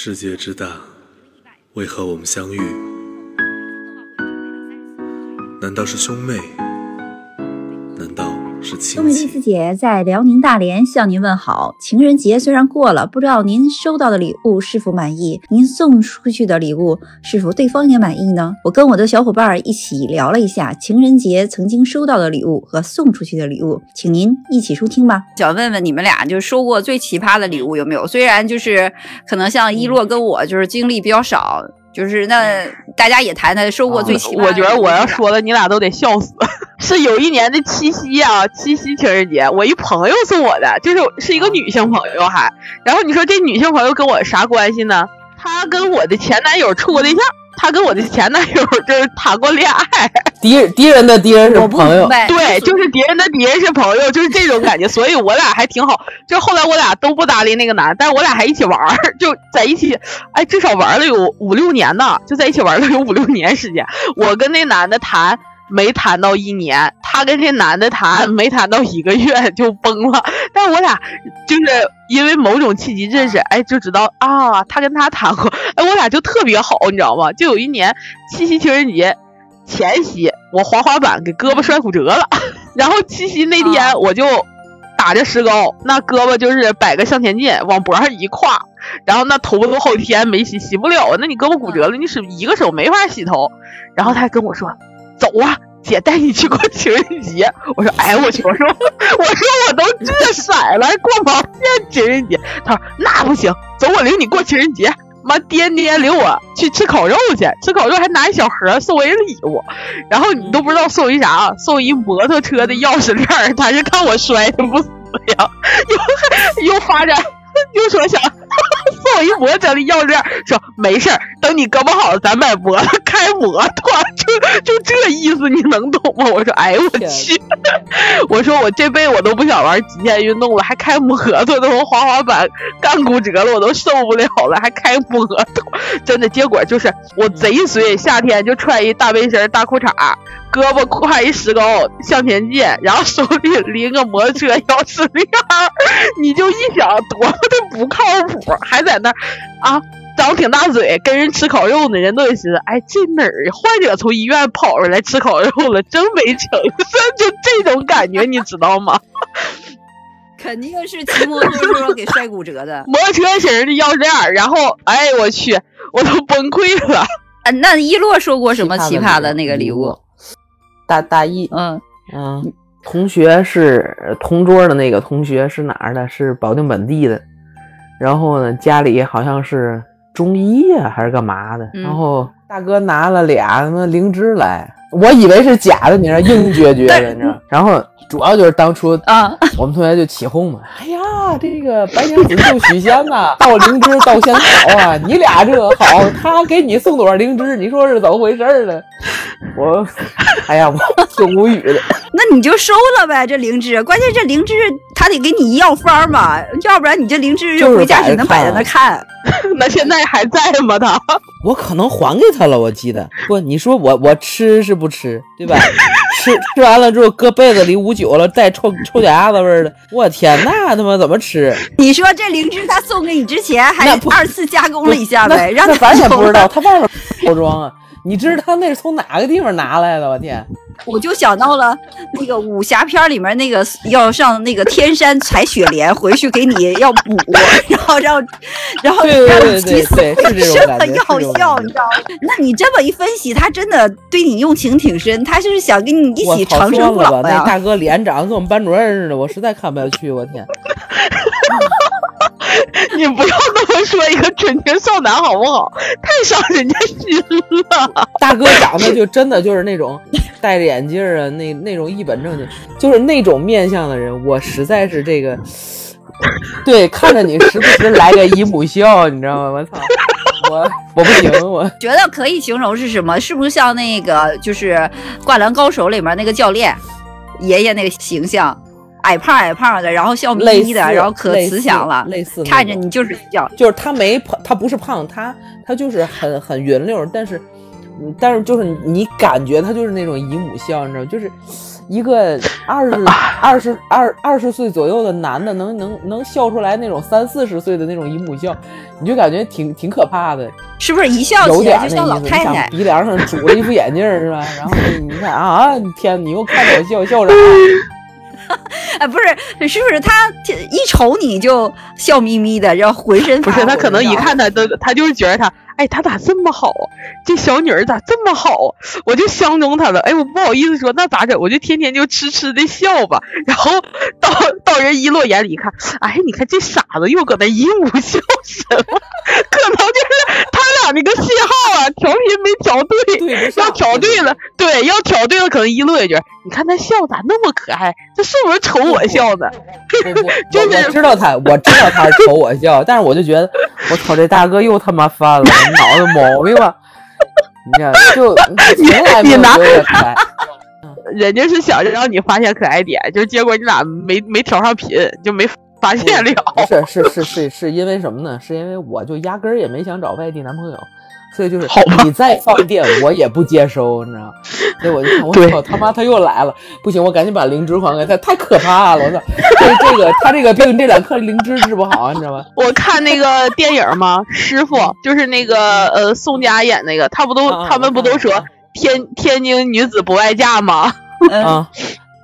世界之大，为何我们相遇？难道是兄妹？东北丽戚？丝姐在辽宁大连向您问好。情人节虽然过了，不知道您收到的礼物是否满意？您送出去的礼物是否对方也满意呢？我跟我的小伙伴儿一起聊了一下情人节曾经收到的礼物和送出去的礼物，请您一起收听吧。想问问你们俩，就是收过最奇葩的礼物有没有？虽然就是可能像一洛跟我就是经历比较少，就是那大家也谈谈收过最奇葩。我觉得我要说的，你俩都得笑死。是有一年的七夕啊，七夕情人节，我一朋友送我的，就是是一个女性朋友还。然后你说这女性朋友跟我啥关系呢？她跟我的前男友处过对象，她跟我的前男友就是谈过恋爱。敌人敌人的敌人是我朋友对，就是敌人的敌人是朋友，就是这种感觉。所以我俩还挺好。就后来我俩都不搭理那个男，但是我俩还一起玩儿，就在一起，哎，至少玩了有五六年呢，就在一起玩了有五六年时间。我跟那男的谈。没谈到一年，他跟这男的谈没谈到一个月就崩了。但我俩就是因为某种契机认识，哎，就知道啊，他跟他谈过，哎，我俩就特别好，你知道吗？就有一年七夕情人节前夕，我滑滑板给胳膊摔骨折了，然后七夕那天我就打着石膏，那胳膊就是摆个向前进，往脖上一挎，然后那头发都好几天没洗，洗不了啊。那你胳膊骨折了，你使一个手没法洗头。然后他还跟我说。走啊，姐带你去过情人节。我说，哎，我去，我说，我说我都这色了，还过毛线情人节？他说那不行，走，我领你过情人节。妈，颠颠领我去吃烤肉去，吃烤肉还拿一小盒送我一礼物，然后你都不知道送一啥，送一摩托车的钥匙链，他是看我摔的不死呀，又又发展，又说想。送我一摩托车的钥匙链，说没事儿，等你胳膊好了，咱买摩托开摩托，就 就这意思，你能懂吗？我说，哎呦我去，我说我这辈子我都不想玩极限运动了，还开摩托，都滑滑板干骨折了，我都受不了了，还开摩托，真的，结果就是我贼随，夏天就穿一大背心、大裤衩。胳膊挎一石膏向前进，然后手里拎个摩托车钥匙链儿，你就一想多么的不靠谱，还在那啊张挺大嘴跟人吃烤肉呢，人都得寻思，哎这哪儿患者从医院跑出来吃烤肉了，真没诚信，就这种感觉，你知道吗？肯定是骑摩托车给摔骨折的。摩托车型的钥匙链，然后哎我去，我都崩溃了。啊，那一洛说过什么奇葩的那个礼物？大大一，嗯嗯，同学是同桌的那个同学是哪儿的？是保定本地的。然后呢，家里好像是中医呀、还是干嘛的？嗯然后大哥拿了俩什么灵芝来，我以为是假的，你知道，硬撅撅的，你知道。然后主要就是当初啊，我们同学就起哄嘛，哎呀，这个白娘子救许仙呐、盗灵芝盗仙草啊，你俩这个好，他给你送多少灵芝，你说是怎么回事儿呢？我，哎呀，我挺无语的。那你就收了呗，这灵芝。关键这灵芝他得给你药方嘛，要不然你这灵芝就回家只能摆在那看。那现在还在吗？他我可能还给他了，我记得不，你说我我吃是不吃，对吧？吃吃完了之后搁被子里捂久了，带臭臭脚丫子味儿的，我天，那他妈怎么吃？你说这灵芝他送给你之前还二次加工了一下呗，让咱也不知道，了。他外面包装啊，你知道他那是从哪个地方拿来的？我天！我就想到了那个武侠片里面那个要上那个天山采雪莲，回去给你要补，然后让然后对对让对你起死回是这的药效，你知道吗？那你这么一分析，他真的对你用情挺深，他就是想跟你一起，长生不说了吧，那老呀。大哥脸长得跟我们班主任似的，我实在看不下去，我天！你不要那么说一个纯情少男好不好？太伤人家心了。大哥长得就真的就是那种戴着眼镜啊，那那种一本正经，就是那种面相的人，我实在是这个，对，看着你时不时来个姨母笑，你知道吗？我操，我我不行，我觉得可以形容是什么？是不是像那个就是《灌篮高手》里面那个教练爷爷那个形象，矮胖矮胖的，然后笑眯眯的，然后可慈祥了，类似那种看着你就是笑就是他没胖，他不是胖，他他就是很很匀溜，但是嗯但是就是你感觉他就是那种姨母笑，你知道吗，就是一个二十二十二二十岁左右的男的能能能笑出来那种三四十岁的那种姨母笑，你就感觉挺挺可怕的。是不是一笑有起来就像老太太？鼻梁上拄了一副眼镜是吧？然后你看啊，天，你又看着我笑笑啥？哎，不是，是不是他一瞅你就笑眯眯的，然后浑身不是他可能一看他都，他就是觉得他，哎，他咋这么好？这小女儿咋这么好？我就相中她了。哎，我不好意思说，那咋整？我就天天就痴痴的笑吧。然后到到人一落眼里一看，哎，你看这傻子又搁那姨母笑什么？可能就是他俩那个信号啊，调频没调对。对要调对了，对，要调对了，可能一落一句，你看他笑咋那么可爱？这是不是瞅我笑的？就是我我知道他，我知道他是瞅我笑，但是我就觉得，我操，这大哥又他妈犯了脑子毛病吧？你看，就从来没有你 拿觉得可爱。人家是想着让你发现可爱点，就结果你俩没没调上频，就没发现了。不是是是是是因为什么呢？是因为我就压根儿也没想找外地男朋友，所以就是好你再放电我也不接收，你知道吗？所以我就看，我操他妈他又来了，不行，我赶紧把灵芝还给他，太可怕了，我操！这这个他这个病这两颗灵芝治不好，你知道吗？我看那个电影嘛，师傅就是那个呃宋佳演那个，他不都他们不都说天天津女子不外嫁吗？嗯啊，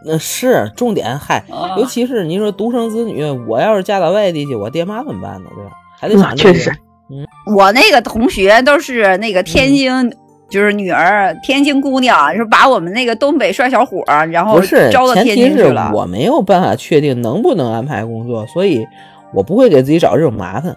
那是重点，嗨，啊尤其是你说独生子女，我要是嫁到外地去，我爹妈怎么办呢？对吧？还得想这个确实，我那个同学都是那个天津，就是女儿，天津姑娘，是把我们那个东北帅小伙儿，然后不是，招到天津去了。我没有办法确定能不能安排工作，所以我不会给自己找这种麻烦。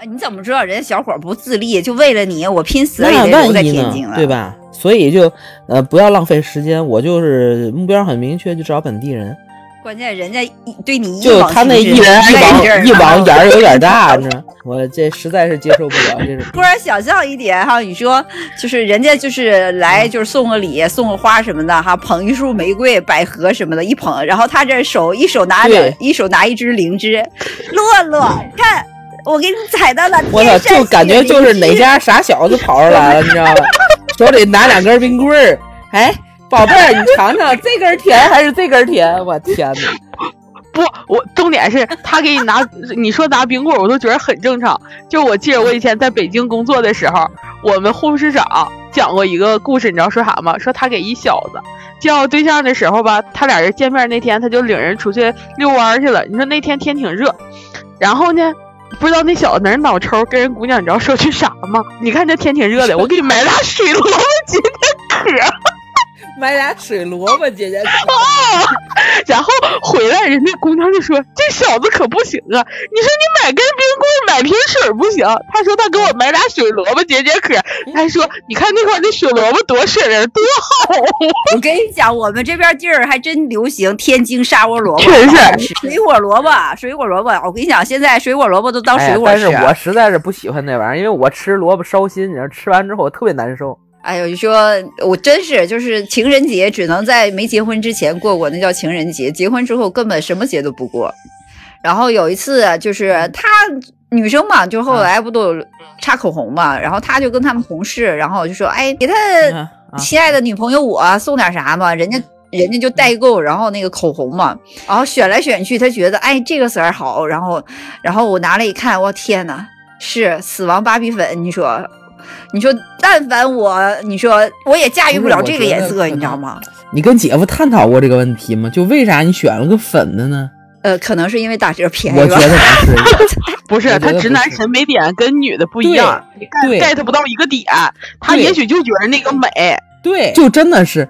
哎你怎么知道人家小伙儿不自立？就为了你，我拼死也留在天津了，？对？吧？所以就呃不要浪费时间，我就是目标很明确，就找本地人。关键人家一对你一就往他那一一往一往眼儿有点大，你知道？我这实在是接受不了这种。突然想象一点哈，你说就是人家就是来就是送个礼、送个花什么的哈，捧一束玫瑰、百合什么的，一捧，然后他这手一手拿着，一手拿一支灵芝，洛洛，看我给你采到了我操，就感觉就是哪家傻小子跑出来了，你知道吧？手里拿两根冰棍儿，哎，宝贝儿，你尝尝这根甜还是这根甜？我天哪！不，我重点是他给你拿，你说拿冰棍儿，我都觉得很正常。就我记得我以前在北京工作的时候，我们护士长讲过一个故事，你知道说啥吗？说他给一小子介绍对象的时候吧，他俩人见面那天，他就领人出去遛弯去了。你说那天天挺热，然后呢？不知道那小子哪儿脑抽，跟人姑娘你知道说句啥吗？你看这天挺热的，我给你买俩水龙头解解渴。买俩水萝卜，姐姐。然后回来，人家姑娘就说：“这小子可不行啊！你说你买根冰棍，买瓶水不行。”他说他给我买俩水萝卜解解渴。他说：“你看那块儿那水萝卜多水灵，多好啊我跟你讲，我们这边地儿还真流行天津沙窝萝卜，确实是水果萝卜，水果萝卜。我跟你讲，现在水果萝卜都当水果吃。但是我实在是不喜欢那玩意儿，因为我吃萝卜烧心，你知道，吃完之后我特别难受。哎呦，你说我真是就是情人节只能在没结婚之前过过，那叫情人节。结婚之后根本什么节都不过。然后有一次就是她女生嘛，就后来不都有擦口红嘛，然后她就跟他们同事，然后就说，哎，给他亲爱的女朋友我送点啥嘛，人家。人家就代购，然后那个口红嘛，然后选来选去，他觉得哎这个色儿好，然后，然后我拿来一看，我天呐，是死亡芭比粉，你说，你说但凡我，你说我也驾驭不了这个颜色，你知道吗？你跟姐夫探讨过这个问题吗？就为啥你选了个粉的呢？呃，可能是因为打折便宜吧我觉。得不是，！” 不是，他直男得不是审美点跟女的不一样，get 不到一个点。他也许就觉得那个美。对，就真的是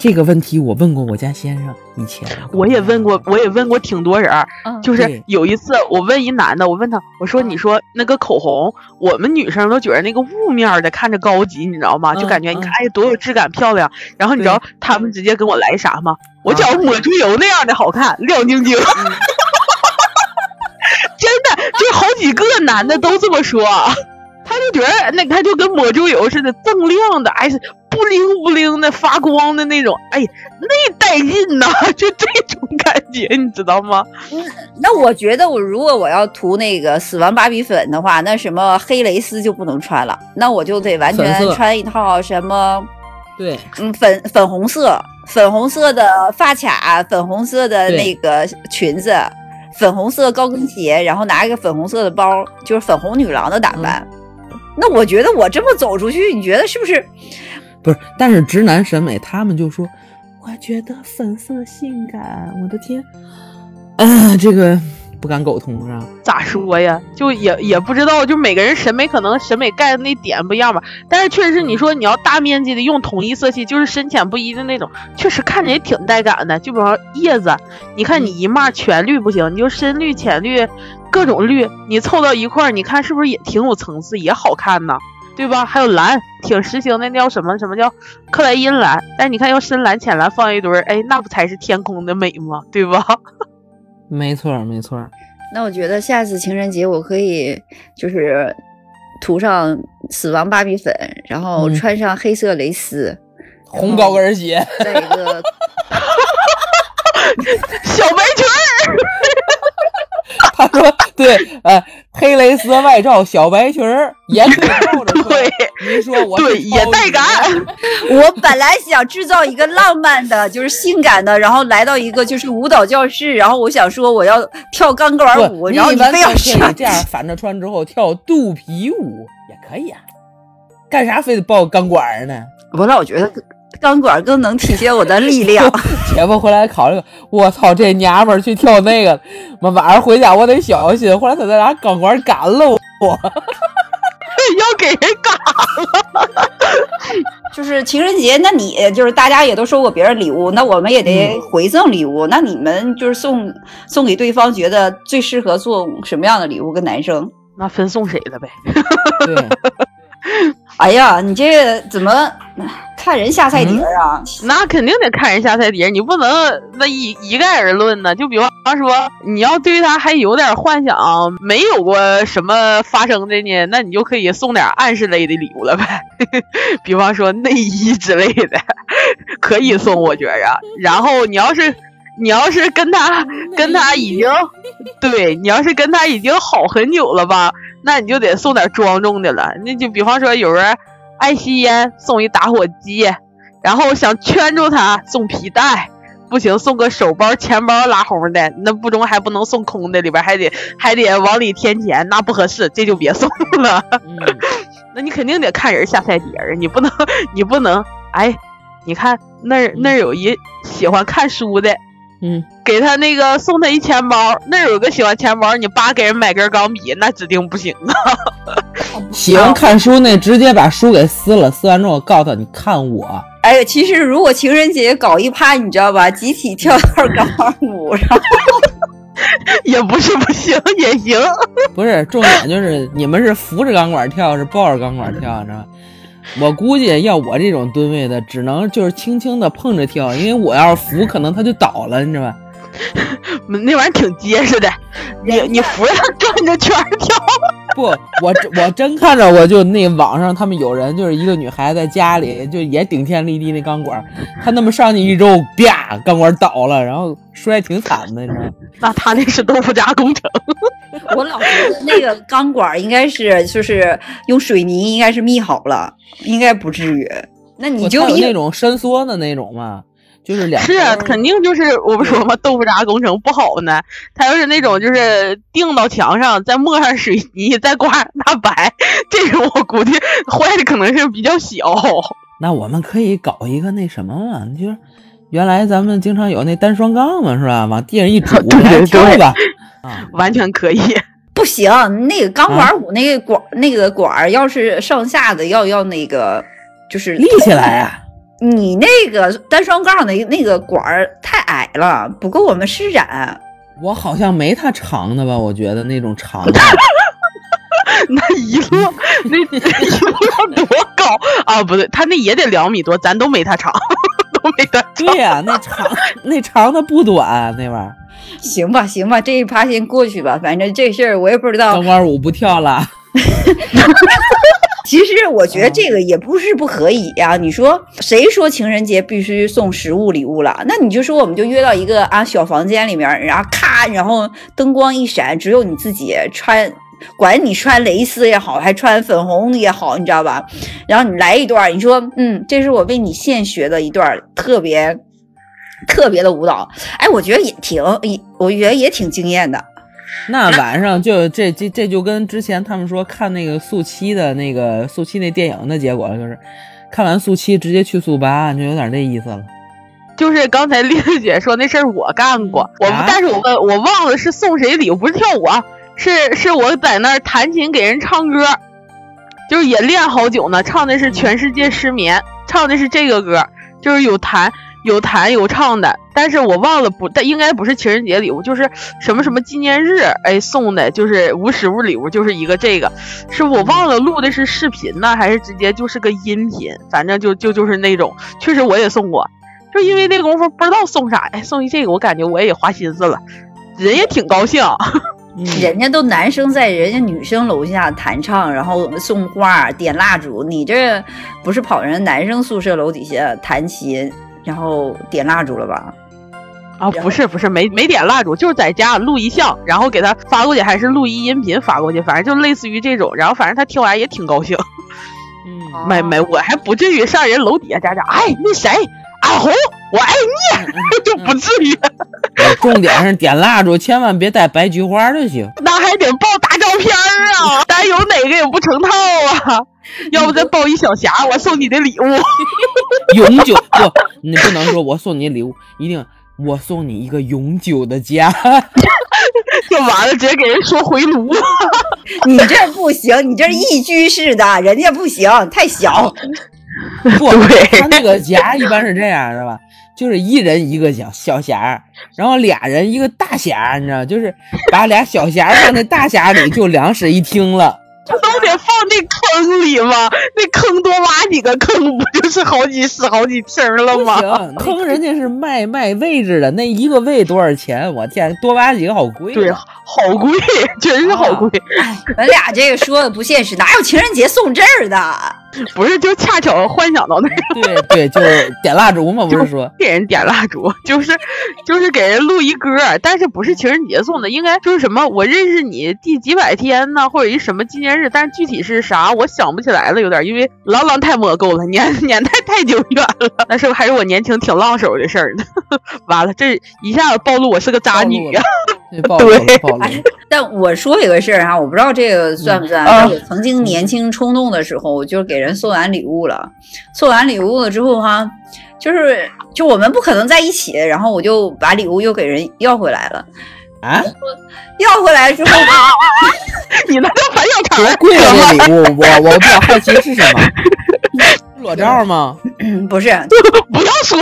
这个问题，我问过我家先生以前，我也问过，我也问过挺多人儿，嗯就是有一次我问一男的，我问他，我说你说那个口红，我们女生都觉得那个雾面儿的看着高级，你知道吗？就嗯感觉你看嗯哎多有质感漂亮。然后你知道他们直接跟我来啥吗？我觉得抹猪油那样的好看，亮晶晶。真的，就好几个男的都这么说。他就觉得那他就跟抹猪油似的锃亮的，哎，不不灵不灵的发光的那种，哎，那带劲呐，就这种感觉，你知道吗？那我觉得，我如果我要涂那个死亡芭比粉的话，那什么黑蕾丝就不能穿了，那我就得完全穿一套什么，对，嗯，粉粉红色、粉红色的发卡、粉红色的那个裙子、粉红色高跟鞋，然后拿一个粉红色的包，就是粉红女郎的打扮。那我觉得我这么走出去，你觉得是不是？不是，但是直男审美他们就说，我觉得粉色性感，我的天，啊，这个不敢苟同是吧？咋说呀？就也也不知道，就每个人审美可能审美盖的那点不一样吧。但是确实你说你要大面积的用统一色系，就是深浅不一的那种，确实看着也挺带感的。就比方叶子，你看你一骂全绿不行，你就深绿、浅绿，各种绿，你凑到一块儿，你看是不是也挺有层次，也好看呢？对吧？还有蓝，挺时兴的，那叫什么什么叫克莱因蓝？但你看要深蓝、浅蓝放一堆儿，哎，那不才是天空的美吗？对吧？没错儿，没错儿。那我觉得下次情人节我可以就是涂上死亡芭比粉，然后嗯穿上黑色蕾丝，红高跟鞋，再一个 小白裙儿。他说对，呃，黑蕾丝外罩小白裙儿，也可以照着穿。对您说我对，也带感。我本来想制造一个浪漫的，就是性感的，然后来到一个就是舞蹈教室，然后我想说我要跳钢管舞，然后你非要这样反着穿之后跳肚皮舞也可以啊，干啥非得抱钢管儿呢？我老觉得钢管更能体现我的力量。姐夫回来考虑，我操，这娘们儿去跳那个，妈晚上回家我得小心。后来他再拿钢管赶了我，要给人嘎，就是情人节，那你就是大家也都收过别人礼物，那我们也得回赠礼物。那你们就是送送给对方，觉得最适合送什么样的礼物？跟男生？那分送谁了呗？对，哎哎呀，你这个怎么看人下菜碟儿啊？那肯定得看人下菜碟，你不能那一一概而论呢。就比方说，你要对他还有点幻想，没有过什么发生的呢，那你就可以送点暗示类的礼物了呗。比方说内衣之类的，可以送，我觉着。然后你要是你要是跟他跟他已经对你要是跟他已经好很久了吧，那你就得送点庄重的了。那就比方说有人爱吸烟，送一打火机，然后想圈住他送皮带，不行送个手包、钱包拉红的，那不中还不能送空的，里边还得 还得往里添钱，那不合适，这就别送了。嗯，那你肯定得看人下菜碟儿，你不能你不能哎，你看那儿那儿有一喜欢看书的。嗯，给他那个送他一钱包，那有个喜欢钱包，你爸给人买根钢笔，那指定不行啊！喜欢看书那直接把书给撕了，撕完之后告诉他你看我，哎呀，其实如果情人节搞一趴，你知道吧？集体跳段钢管舞，然后 也不是不行，也行。不是重点就是你们是扶着钢管跳，是抱着钢管跳，你知道吧？我估计要我这种吨位的，只能就是轻轻的碰着跳，因为我要是扶，可能他就倒了，你知道吧？那玩意儿挺结实的，你你扶着它转着圈跳。不，我真我真看着，我就那网上他们有人就是一个女孩在家里就也顶天立地那钢管，她那么上去一揉，啪，钢管倒了，然后摔挺惨的，你知道吗？那他那是豆腐渣工程。我老觉得那个钢管应该是就是用水泥应该是密好了，应该不至于。那你就那种伸缩的那种嘛，就是两是啊，肯定就是我不说嘛，豆腐渣工程不好呢。他要是那种就是钉到墙上，再抹上水泥，再刮上大白，这种我估计坏的可能性比较小。那我们可以搞一个那什么嘛，就是原来咱们经常有那单双杠嘛，是吧？往地上一杵，对吧。啊，完全可以。不行，那个钢管舞那个管、那个管儿，要是上下的要要那个就是立起来啊！你那个单双杠的那个管儿太矮了，不够我们施展。我好像没他长的吧？我觉得那种长的，那一摞，那 一摞多高啊？不对，他那也得两米多，咱都没他长，都没他长。对呀、那长那长的不短，那玩意儿。行吧，行吧，这一趴先过去吧。反正这事儿我也不知道钢。管舞不跳了，其实我觉得这个也不是不可以呀、你说谁说情人节必须送实物礼物了？那你就说我们就约到一个啊小房间里面，然后咔，然后灯光一闪，只有你自己穿。管你穿蕾丝也好，还穿粉红也好，你知道吧？然后你来一段，你说，嗯，这是我为你现学的一段特别特别的舞蹈，哎，我觉得也挺，也我觉得也挺惊艳的。那晚上就这这这就跟之前他们说看那个速七的那个速七那电影的结果了，就是看完速七直接去速八，就有点那意思了。就是刚才丽丽姐说那事儿我干过，我、啊但是我问我忘了是送谁礼物，不是跳舞啊，是是我在那儿弹琴给人唱歌，就是也练好久呢，唱的是《全世界失眠》，唱的是这个歌，就是有弹有弹有唱的，但是我忘了不，但应该不是情人节礼物，就是什么什么纪念日哎送的，就是无实物礼物，就是一个这个，是我忘了录的是视频呢，还是直接就是个音频，反正就就就是那种，确实我也送过。就因为那功夫不知道送啥，哎，送一这个，我感觉我也花心思了，人也挺高兴。嗯，人家都男生在人家女生楼下弹唱，然后送花、点蜡烛，你这不是跑人男生宿舍楼底下弹琴，然后点蜡烛了吧？啊，不是不是，没没点蜡烛，就是在家录一像，然后给他发过去，还是录一音频发过去，反正就类似于这种。然后反正他听完也挺高兴。嗯，没没，我还不至于上人楼底下家长，哎，那谁，俺红，我爱你，就不至于。重点是点蜡烛，千万别带白菊花就行。那还得抱大照片儿啊，咱有哪个也不成套啊。要不再抱一小匣，我送你的礼物。永久不，你不能说我送你礼物，一定我送你一个永久的家。就完了，直接给人说回炉。你这不行，你这是一居室的，人家不行，太小。不，对他那个匣一般是这样的吧？就是一人一个小小匣儿，然后俩人一个大匣儿，你知道，就是把俩小匣儿放在大匣里，就两室一厅了。都得放那坑里吗？那坑多挖几个坑，不就是好几室好几厅了吗？行，坑人家是卖卖位置的，那一个位多少钱？我天，多挖几个好贵、啊。对，好贵，真是好贵。咱俩这个说的不现实，哪有情人节送这儿的？不是，就恰巧幻想到那个对对，就是点蜡烛嘛，不是说给人点蜡烛，就是就是给人录一歌，但是不是情人节送的，应该就是什么我认识你第几百天呢，或者一什么纪念日，但是具体是啥我想不起来了，有点因为朗朗太摸够了，年年代太久远了，那是不是还是我年轻挺浪手的事儿呢？完了，这一下子暴露我是个渣女暴露暴露了。但我说一个事儿哈，我不知道这个算不算。我曾经年轻冲动的时候，我就给人送完礼物了。送完礼物了之后哈，就是就我们不可能在一起，然后我就把礼物又给人要回来了。啊，要回来之后，你那叫反小肠儿，贵了这礼物，我我比较好奇是什么？裸照吗？嗯不是，不要说，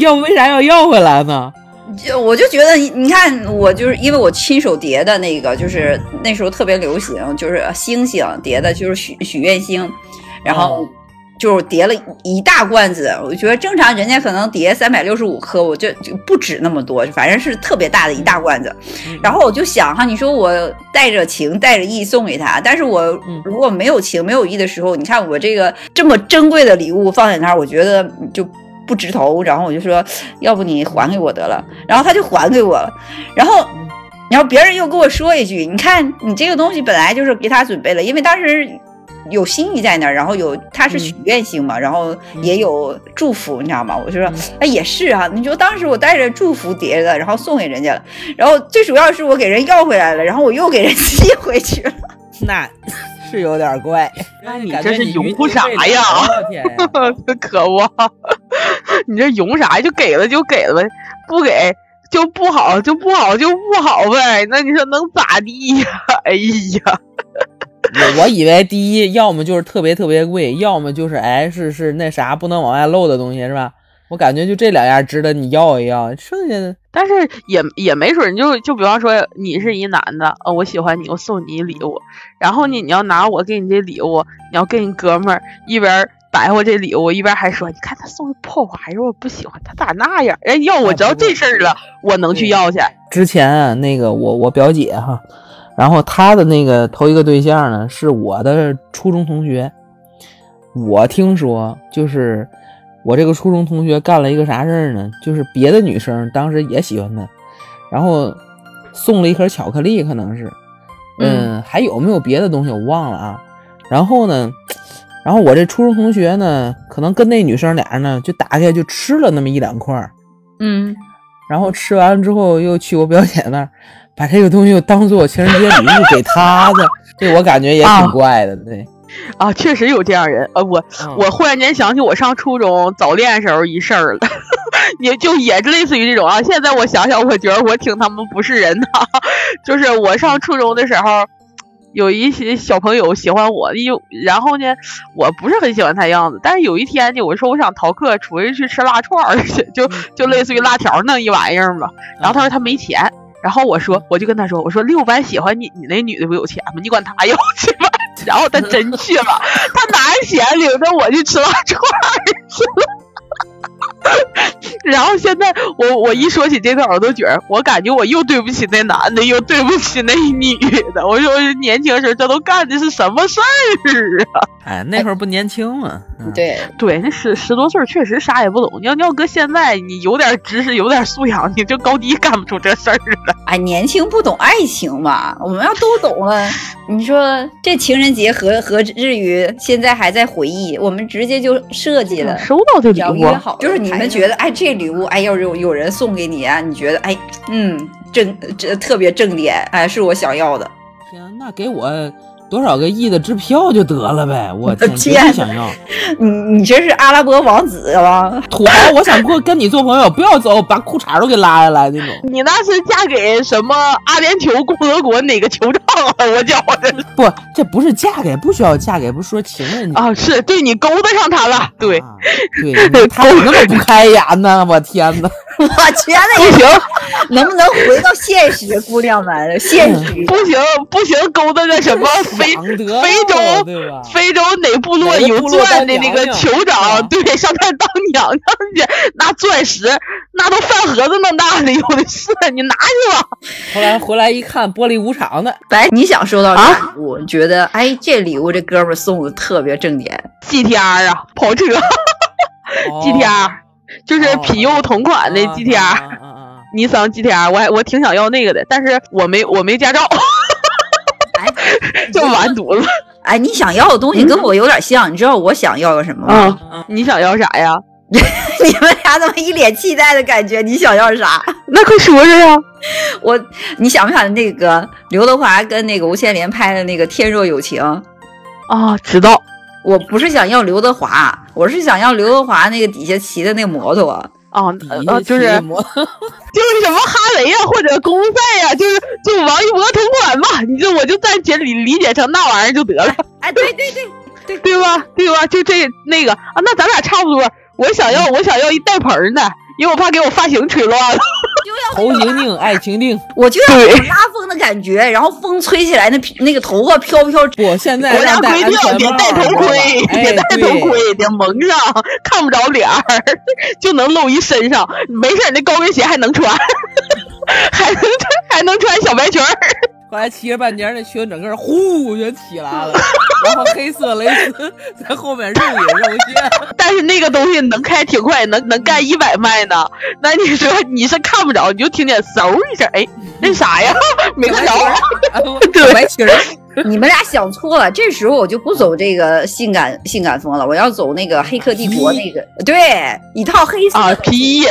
要为啥要要回来呢？就我就觉得你你看，我就是因为我亲手叠的那个，就是那时候特别流行，就是星星叠的，就是许许愿星，然后哦就是叠了一大罐子。我觉得正常人家可能叠三百六十五颗，我就就不止那么多，反正是特别大的一大罐子。嗯然后我就想哈，你说我带着情带着意送给他，但是我嗯如果没有情没有意的时候，你看我这个这么珍贵的礼物放在那儿，我觉得就不值头。然后我就说，要不你还给我得了。然后他就还给我了。然后，然后别人又跟我说一句，你看你这个东西本来就是给他准备了，因为当时。有心意在那儿，然后有他是许愿星嘛，然后也有祝福，你知道吗？我就说，哎，也是啊。你说当时我带着祝福叠的，然后送给人家了，然后最主要是我给人要回来了，然后我又给人寄回去了。那是有点怪。那你感觉你这是拥余护啥呀我天呀！可恶！你这容啥？就给了就给了呗，不给就不好，就不好就不好呗。那你说能咋地呀？哎呀，我我以为第一，要么就是特别特别贵，要么就是哎是是那啥不能往外漏的东西是吧？我感觉就这两样值得你要一要，剩下的但是也也没准，就就比方说你是一男的，呃，我喜欢你，我送你礼物，然后呢，你要拿我给你这礼物，你要跟你哥们儿一边白活这礼物，一边还说，你看他送的破玩意儿，我不喜欢，他咋那样？哎，要我知道这事儿了，我能去要去。之前啊，那个我我表姐哈，然后她的那个头一个对象呢，是我的初中同学。我听说，就是我这个初中同学干了一个啥事儿呢？就是别的女生当时也喜欢他，然后送了一盒巧克力，可能是，嗯，还有没有别的东西我忘了啊。然后呢，然后我这初中同学呢，可能跟那女生俩人呢，就打开就吃了那么一两块儿，嗯，然后吃完了之后又去我表姐那儿，把这个东西又当做情人节礼物给她的，这我感觉也挺怪的，对。啊，确实有这样人。呃，我我忽然间想起我上初中早恋时候一事儿了，也就也类似于这种啊。现在我想想，我觉得我挺他妈不是人的。就是我上初中的时候，有一些小朋友喜欢我，有然后呢，我不是很喜欢他样子。但是有一天呢，我说我想逃课出去去吃辣串儿去，就就类似于辣条那一玩意儿吧。然后他说他没钱，然后我说我就跟他说，我说六班喜欢你，你那女的不有钱吗？你管他要去吧。然后他真去了，他拿着钱领着我去吃辣串去了。然后现在我我一说起这段，我都觉得我感觉我又对不起那男的，又对不起那女的。我说年轻时候这都干的是什么事儿啊？哎，那会儿不年轻嘛。对对，那十十多岁确实啥也不懂。你要你要搁现在，你有点知识，有点素养，你就高低干不出这事儿了。哎，年轻不懂爱情嘛。我们要都懂了，你说这情人节何何至于现在还在回忆？我们直接就设计了，收到这礼物，就是你们觉得哎，这礼物哎，要是有有人送给你啊，你觉得哎，嗯，正这特别正点，哎，是我想要的。行，那给我。多少个亿的支票就得了呗！我天，真想要！你你这是阿拉伯王子吗？土豪，我想过跟你做朋友，不要走，把裤衩都给拉下来那种。你那是嫁给什么阿联酋共和国哪个酋长啊？我觉着不，这不是嫁给，不需要嫁给，不是说情人啊？是对你勾搭上他了，对对，他怎么那么不开眼呢？我天哪！我天哪！不行，能不能回到现实，姑娘们？现实不行不行，勾搭个什么？非非洲非洲哪部落有钻的那个酋长，对，上那当娘娘去，那钻石那都饭盒子那么大的，有的是，你拿去吧。后来回来一看，玻璃无常的。来，你想收到啥礼物？觉得哎，这礼物这哥们送的特别正点，GTR 啊，跑车，GTR，就是皮尤同款的 GTR，尼桑 GTR，我还我挺想要那个的，但是我没我没驾照。就完犊子！哎，你想要的东西跟我有点像，你知道我想要个什么吗？你想要啥呀？你们俩怎么一脸期待的感觉？你想要啥？那快说说呀！我，你想不想那个刘德华跟那个吴倩莲拍的那个《天若有情》啊？知道。我不是想要刘德华，我是想要刘德华那个底下骑的那摩托。哦，呃，就是 就是什么哈雷呀，或者公路赛呀，就是就王一博同款嘛，你就我就暂且理理解成那玩意儿就得了。哎，对对对对 对吧？对吧？就这那个啊，那咱俩差不多。我想要我想要一带盆的，因为我怕给我发型吹乱了。头型定，爱情定，我就要有拉风的感觉，然后风吹起来，那那个头发飘飘。我现在国家规定别戴头盔，别戴头盔，得蒙上，看不着脸儿，就能露一身上。没事，那高跟鞋还能穿，还能穿，还能穿小白裙儿。后来骑着半截，那裙整个呼就起来了，然后黑色蕾丝在后面肉隐肉现。但是那个东西能开挺快，能能干一百迈呢。那你说你是看不着，你就听见嗖一声，哎，那啥呀？没看着。对，你们俩想错了。这时候我就不走这个性感性感风了，我要走那个黑客帝国那个，对，一套黑色啊皮衣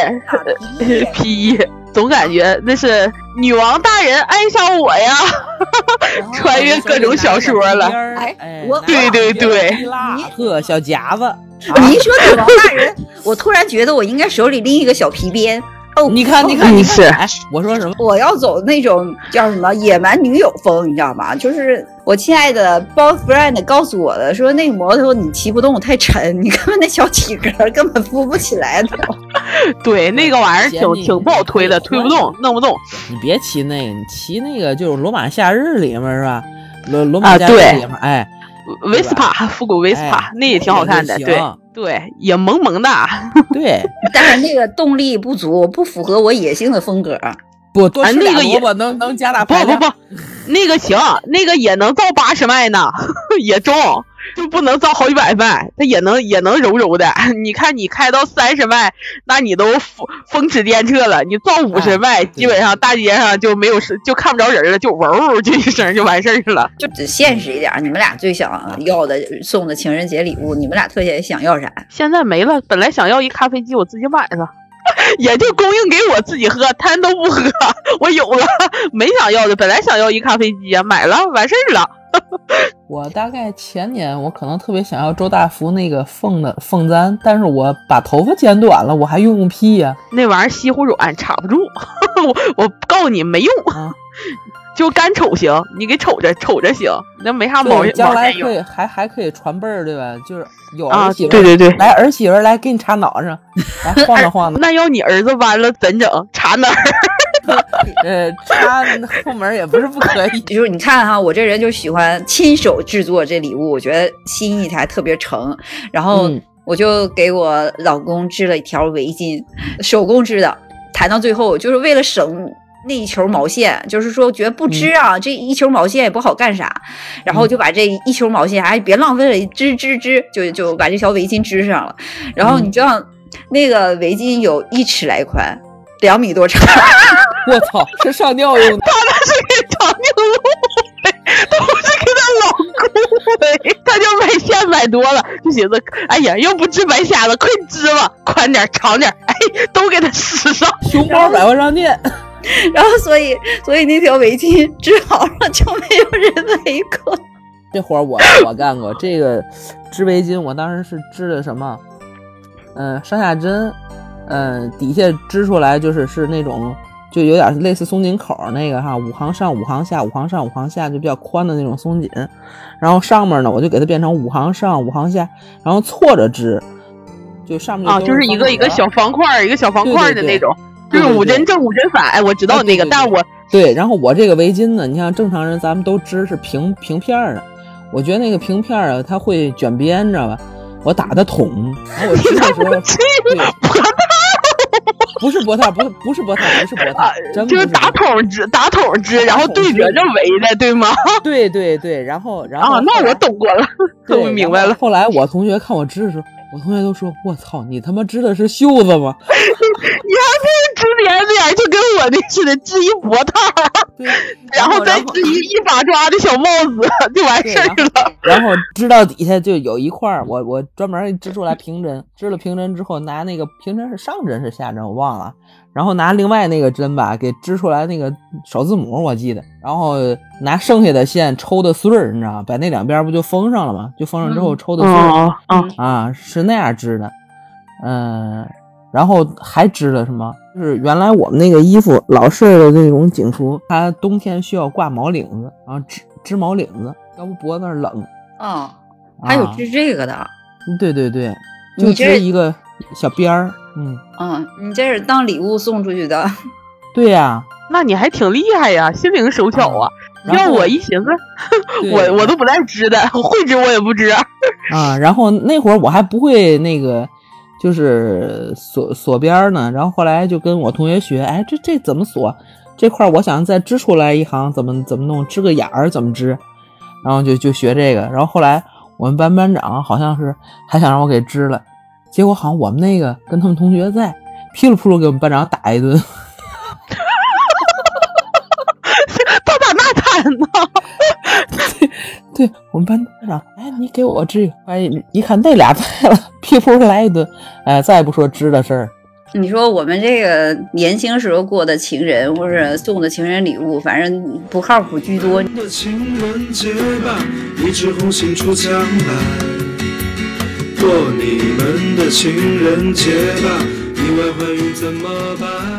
皮衣。总感觉那是女王大人爱上我呀，穿越各种小说了。哎，我对对对，呵，小夹子。你一说女王大人，我突然觉得我应该手里拎一个小皮鞭。哦，你看，你看，你是，我说什么？我要走那种叫什么野蛮女友风，你知道吗？就是我亲爱的 boyfriend 告诉我的，说那个摩托你骑不动，太沉，你看那小体格根本扶不起来都。对，那个玩意儿挺挺不好推的，推不动，弄不动。你别骑那个，你骑那个就是《罗马夏日》里面是吧？罗罗马夏日里面，哎，维斯帕，复古 Vespa，那也挺好看的，对。对，也萌萌的。对，但是那个动力不足，不符合我野性的风格。不多啊吃那个也俩萝卜能能加大不不排量。不，那个行，那个也能造八十迈呢，也重，就不能造好几百万，它也能也能柔柔的。你看你开到三十迈，那你都风风驰电掣了。你造五十哎迈，基本上大街上就没有事，就看不着人了，就嗡就一声就完事儿了。就只现实一点，你们俩最想要的送的情人节礼物，你们俩特别想要啥？现在没了，本来想要一咖啡机，我自己买了。也就供应给我自己喝，他人都不喝，我有了，没想要的，本来想要一咖啡机啊，买了，完事儿了。我大概前年我可能特别想要周大福那个凤的凤簪，但是我把头发剪短了，我还用个屁呀、那玩意儿稀乎软，插不住。我我告诉你没用，啊！就干瞅行，你给瞅着瞅着行，那没啥毛病，将来可以还还可以传辈儿，对吧？就是有啊儿媳妇儿，对对对来儿媳妇来给你插脑上，来 晃荡晃荡，那要你儿子弯了怎整？插哪儿？呃，插后门也不是不可以。就是你看哈，我这人就喜欢亲手制作这礼物，我觉得心意才特别诚。然后嗯我就给我老公织了一条围巾，手工织的。谈到最后，就是为了省那一球毛线，就是说觉得不织啊，这一球毛线也不好干啥，然后就把这一球毛线，哎，别浪费了，织织织，就就把这条围巾织上了。然后你知道，那个围巾有一尺来宽，两米多长。我操，是上吊用的。他那是给长颈鹿喂，他不是给他老公喂，他就买线买多了，就寻思，哎呀，又不织白瞎了，快织吧，宽点长点，哎，都给他使上。熊猫百万商店，然后所以所以那条围巾织好了就没有人围过。这活儿我我干过。这个织围巾，我当时是织的什么？嗯、上下针，嗯、底下织出来就是是那种，就有点类似松紧口那个哈，五行上五行下，五行上五行下，就比较宽的那种松紧。然后上面呢，我就给它变成五行上五行下，然后错着织，就上面啊，就是一个一个小方块儿，一个小方块儿的那种，就是五针正五针反。哎，我知道那个，但是我对，然后我这个围巾呢，你像正常人咱们都织是平平片儿的，我觉得那个平片儿啊，它会卷边，你知道吧？我打的筒，然后我织的时候，对，不是脖套，不是不是脖套，不是脖套啊，真不就是打筒织，打筒织，然后对折着围的，对吗？对对对，然后然后啊，那我懂过了，对我明白了后。后来我同学看我织的时候，我同学都说：“我操，你他妈织的是袖子吗你还不是织帘子眼，就跟我那似的，织一脖套，？”，然后再织一一把抓的小帽子，就完事儿了。然后织到 底下就有一块儿，我我专门织出来平针，织了平针之后，拿那个平针是上针是下针我忘了，然后拿另外那个针吧给织出来那个首字母我记得，然后拿剩下的线抽的穗儿，你知道吧？把那两边不就封上了吗？就封上之后抽的穗儿、啊，是那样织的，嗯。然后还织了什么？就是原来我们那个衣服老式的那种警服，它冬天需要挂毛领子，然后织织毛领子，要不脖子那儿冷。哦，还有啊织这个的，对对对，就你织一个小边儿，嗯，嗯，你这是当礼物送出去的。对呀、那你还挺厉害呀，心灵手巧啊！要我一寻思，我我都不带织的，会织我也不织。啊，然后那会儿我还不会那个，就是锁锁边呢，然后后来就跟我同学学，哎，这这怎么锁？这块我想再织出来一行，怎么怎么弄？织个眼儿怎么织？然后就就学这个，然后后来我们班班长好像是还想让我给织了，结果好像我们那个跟他们同学在，噼里扑噜给我们班长打一顿。到咋那惨呢？对我们班班长，哎，你给我支一个，哎，一看那俩在了，噼扑来一顿，哎，再也不说支的事儿。你说我们这个年轻时候过的情人或者送的情人礼物，反正不靠谱居多。的情人节吧，一枝红杏出墙来。过你们的情人节吧，意外怀孕怎么办？